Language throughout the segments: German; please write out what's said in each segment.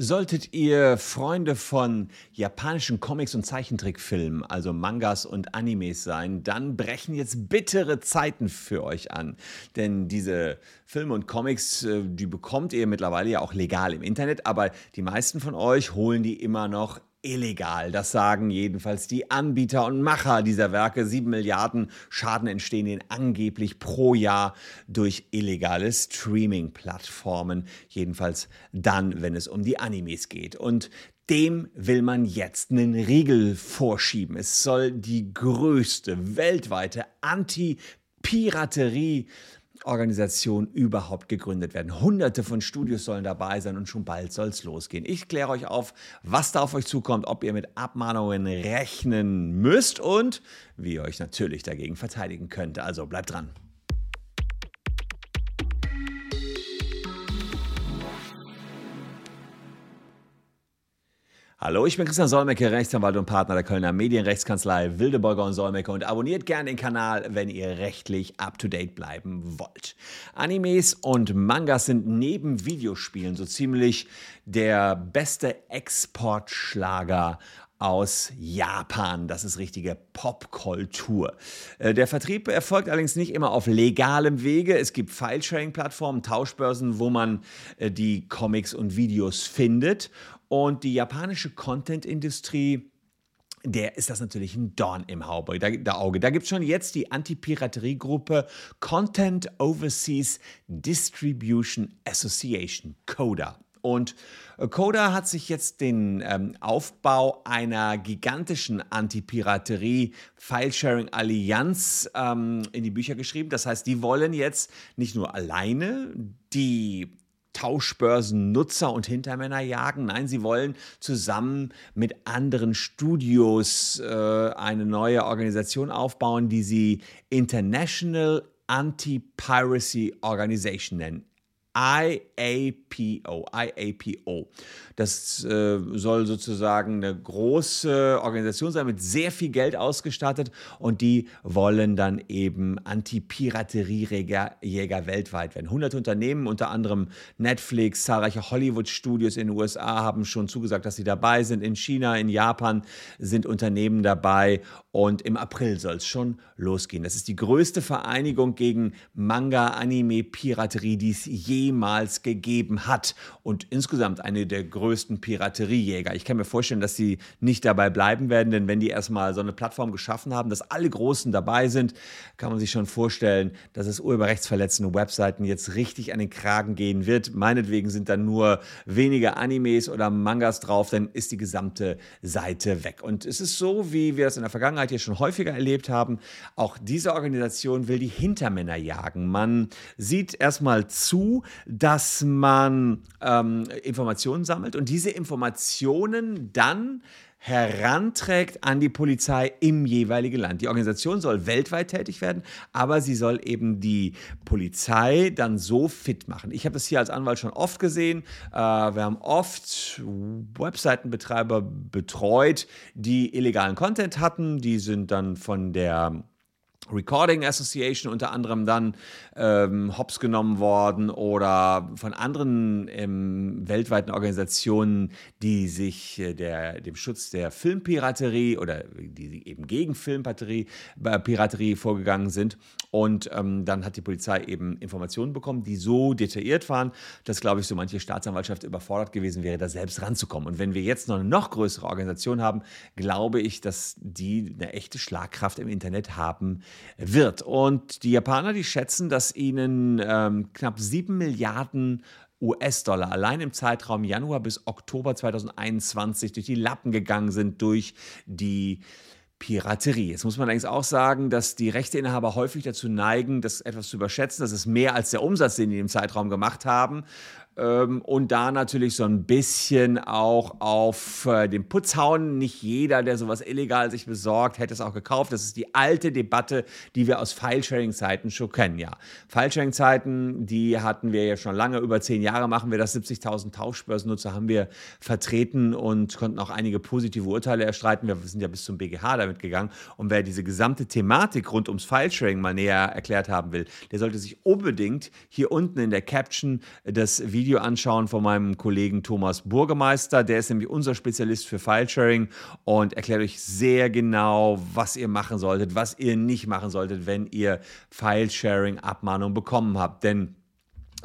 Solltet ihr Freunde von japanischen Comics und Zeichentrickfilmen, also Mangas und Animes sein, dann brechen jetzt bittere Zeiten für euch an. Denn diese Filme und Comics, äh, die bekommt ihr mittlerweile ja auch legal im Internet, aber die meisten von euch holen die immer noch illegal. Das sagen jedenfalls die Anbieter und Macher dieser Werke. Sieben Milliarden Schaden entstehen ihnen angeblich pro Jahr durch illegale Streaming-Plattformen. Jedenfalls dann, wenn es um die Animes geht. Und dem will man jetzt einen Riegel vorschieben. Es soll die größte weltweite Anti-Piraterie Organisation überhaupt gegründet werden. Hunderte von Studios sollen dabei sein und schon bald soll es losgehen. Ich kläre euch auf, was da auf euch zukommt, ob ihr mit Abmahnungen rechnen müsst und wie ihr euch natürlich dagegen verteidigen könnt. Also bleibt dran. Hallo, ich bin Christian Solmecke, Rechtsanwalt und Partner der Kölner Medienrechtskanzlei Wildeborger und Solmecke und abonniert gerne den Kanal, wenn ihr rechtlich up-to-date bleiben wollt. Animes und Mangas sind neben Videospielen so ziemlich der beste Exportschlager aus Japan. Das ist richtige Popkultur. Äh, der Vertrieb erfolgt allerdings nicht immer auf legalem Wege. Es gibt File-Sharing-Plattformen, Tauschbörsen, wo man äh, die Comics und Videos findet. Und die japanische Content-Industrie, der ist das natürlich ein Dorn im Auge. Da, da gibt es schon jetzt die Anti-Piraterie-Gruppe Content Overseas Distribution Association, CODA. Und äh, Coda hat sich jetzt den ähm, Aufbau einer gigantischen Anti-Piraterie-File-Sharing-Allianz ähm, in die Bücher geschrieben. Das heißt, die wollen jetzt nicht nur alleine die Tauschbörsennutzer und Hintermänner jagen. Nein, sie wollen zusammen mit anderen Studios äh, eine neue Organisation aufbauen, die sie International Anti-Piracy Organization nennen. IAPO, IAPO. Das äh, soll sozusagen eine große Organisation sein mit sehr viel Geld ausgestattet und die wollen dann eben Anti-Piraterie-Jäger weltweit werden. 100 Unternehmen, unter anderem Netflix, zahlreiche Hollywood-Studios in den USA haben schon zugesagt, dass sie dabei sind. In China, in Japan sind Unternehmen dabei und im April soll es schon losgehen. Das ist die größte Vereinigung gegen Manga, Anime, Piraterie, die es jemals gegeben hat und insgesamt eine der größten Pirateriejäger. Ich kann mir vorstellen, dass sie nicht dabei bleiben werden, denn wenn die erstmal so eine Plattform geschaffen haben, dass alle Großen dabei sind, kann man sich schon vorstellen, dass es urheberrechtsverletzende Webseiten jetzt richtig an den Kragen gehen wird. Meinetwegen sind dann nur wenige Animes oder Mangas drauf, dann ist die gesamte Seite weg. Und es ist so, wie wir das in der Vergangenheit hier schon häufiger erlebt haben, auch diese Organisation will die Hintermänner jagen. Man sieht erstmal zu, dass man ähm, Informationen sammelt und diese Informationen dann heranträgt an die Polizei im jeweiligen Land. Die Organisation soll weltweit tätig werden, aber sie soll eben die Polizei dann so fit machen. Ich habe das hier als Anwalt schon oft gesehen. Äh, wir haben oft Webseitenbetreiber betreut, die illegalen Content hatten. Die sind dann von der Recording Association unter anderem dann ähm, hops genommen worden oder von anderen ähm, weltweiten Organisationen, die sich äh, der, dem Schutz der Filmpiraterie oder die eben gegen Filmpiraterie äh, Piraterie vorgegangen sind. Und ähm, dann hat die Polizei eben Informationen bekommen, die so detailliert waren, dass, glaube ich, so manche Staatsanwaltschaft überfordert gewesen wäre, da selbst ranzukommen. Und wenn wir jetzt noch eine noch größere Organisation haben, glaube ich, dass die eine echte Schlagkraft im Internet haben wird. Und die Japaner, die schätzen, dass ihnen ähm, knapp 7 Milliarden US-Dollar allein im Zeitraum Januar bis Oktober 2021 durch die Lappen gegangen sind durch die Piraterie. Jetzt muss man allerdings auch sagen, dass die Rechteinhaber häufig dazu neigen, das etwas zu überschätzen. Das ist mehr als der Umsatz, den die im Zeitraum gemacht haben. Ähm, und da natürlich so ein bisschen auch auf äh, den Putz hauen. Nicht jeder, der sowas illegal sich besorgt, hätte es auch gekauft. Das ist die alte Debatte, die wir aus File-Sharing-Zeiten schon kennen. Ja, File-Sharing-Zeiten, die hatten wir ja schon lange, über zehn Jahre machen wir das. 70.000 Tauschbörsennutzer haben wir vertreten und konnten auch einige positive Urteile erstreiten. Wir sind ja bis zum BGH damit gegangen. Und wer diese gesamte Thematik rund ums File-Sharing mal näher erklärt haben will, der sollte sich unbedingt hier unten in der Caption das Video Video anschauen von meinem Kollegen Thomas Burgemeister. Der ist nämlich unser Spezialist für Filesharing und erklärt euch sehr genau, was ihr machen solltet, was ihr nicht machen solltet, wenn ihr Filesharing-Abmahnung bekommen habt. Denn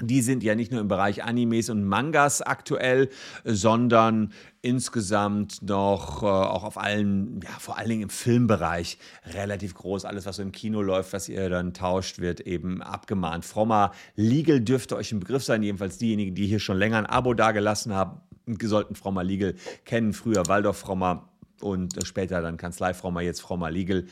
die sind ja nicht nur im Bereich Animes und Mangas aktuell, sondern insgesamt noch äh, auch auf allen, ja, vor allen Dingen im Filmbereich relativ groß. Alles, was so im Kino läuft, was ihr dann tauscht, wird eben abgemahnt. Frommer Legal dürfte euch ein Begriff sein, jedenfalls diejenigen, die hier schon länger ein Abo dagelassen haben, sollten Frommer Legal kennen. Früher Waldorf Frommer und später dann Kanzlei Frommer, jetzt Frommer Legal.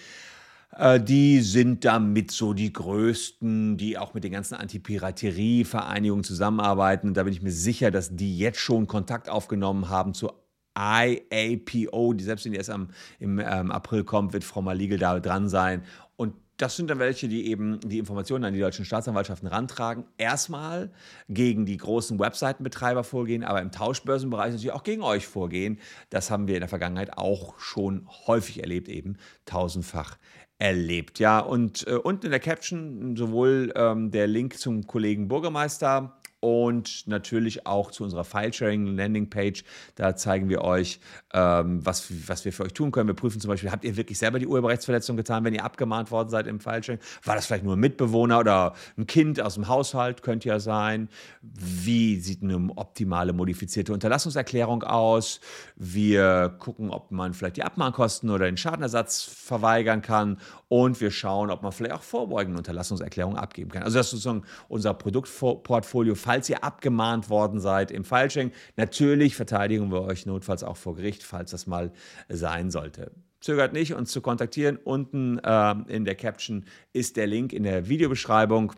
Äh, die sind damit so die größten, die auch mit den ganzen Antipiraterie-Vereinigungen zusammenarbeiten. Und da bin ich mir sicher, dass die jetzt schon Kontakt aufgenommen haben zu IAPO, die selbst wenn die erst am, im ähm, April kommt, wird Frau Maligel da dran sein. Und das sind dann welche, die eben die Informationen an die deutschen Staatsanwaltschaften rantragen. Erstmal gegen die großen Webseitenbetreiber vorgehen, aber im Tauschbörsenbereich natürlich auch gegen euch vorgehen. Das haben wir in der Vergangenheit auch schon häufig erlebt, eben tausendfach erlebt. Ja, und äh, unten in der Caption sowohl ähm, der Link zum Kollegen Bürgermeister und natürlich auch zu unserer File-Sharing-Landing-Page. Da zeigen wir euch, ähm, was, was wir für euch tun können. Wir prüfen zum Beispiel, habt ihr wirklich selber die Urheberrechtsverletzung getan, wenn ihr abgemahnt worden seid im File-Sharing? War das vielleicht nur ein Mitbewohner oder ein Kind aus dem Haushalt? Könnte ja sein. Wie sieht eine optimale modifizierte Unterlassungserklärung aus? Wir gucken, ob man vielleicht die Abmahnkosten oder den Schadenersatz verweigern kann. Und wir schauen, ob man vielleicht auch vorbeugende Unterlassungserklärungen abgeben kann. Also das ist sozusagen unser Produktportfolio falls ihr abgemahnt worden seid im Fileshing. Natürlich verteidigen wir euch notfalls auch vor Gericht, falls das mal sein sollte. Zögert nicht, uns zu kontaktieren. Unten äh, in der Caption ist der Link in der Videobeschreibung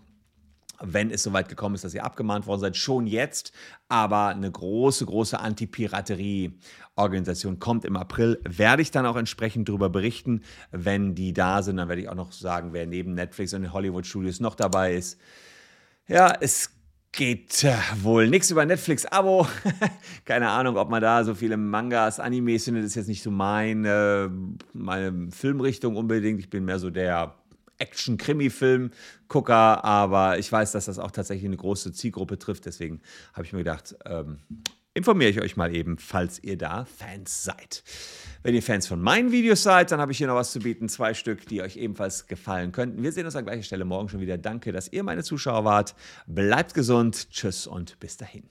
wenn es soweit gekommen ist, dass ihr abgemahnt worden seid, schon jetzt. Aber eine große, große Anti-Piraterie-Organisation kommt im April. Werde ich dann auch entsprechend darüber berichten, wenn die da sind. Dann werde ich auch noch sagen, wer neben Netflix und den Hollywood Studios noch dabei ist. Ja, es geht äh, wohl nichts über Netflix-Abo. Keine Ahnung, ob man da so viele Mangas, Animes findet, ist jetzt nicht so meine, meine Filmrichtung unbedingt. Ich bin mehr so der Action-Krimi-Film-Gucker, aber ich weiß, dass das auch tatsächlich eine große Zielgruppe trifft. Deswegen habe ich mir gedacht, ähm, informiere ich euch mal eben, falls ihr da Fans seid. Wenn ihr Fans von meinen Videos seid, dann habe ich hier noch was zu bieten. Zwei Stück, die euch ebenfalls gefallen könnten. Wir sehen uns an gleicher Stelle morgen schon wieder. Danke, dass ihr meine Zuschauer wart. Bleibt gesund. Tschüss und bis dahin.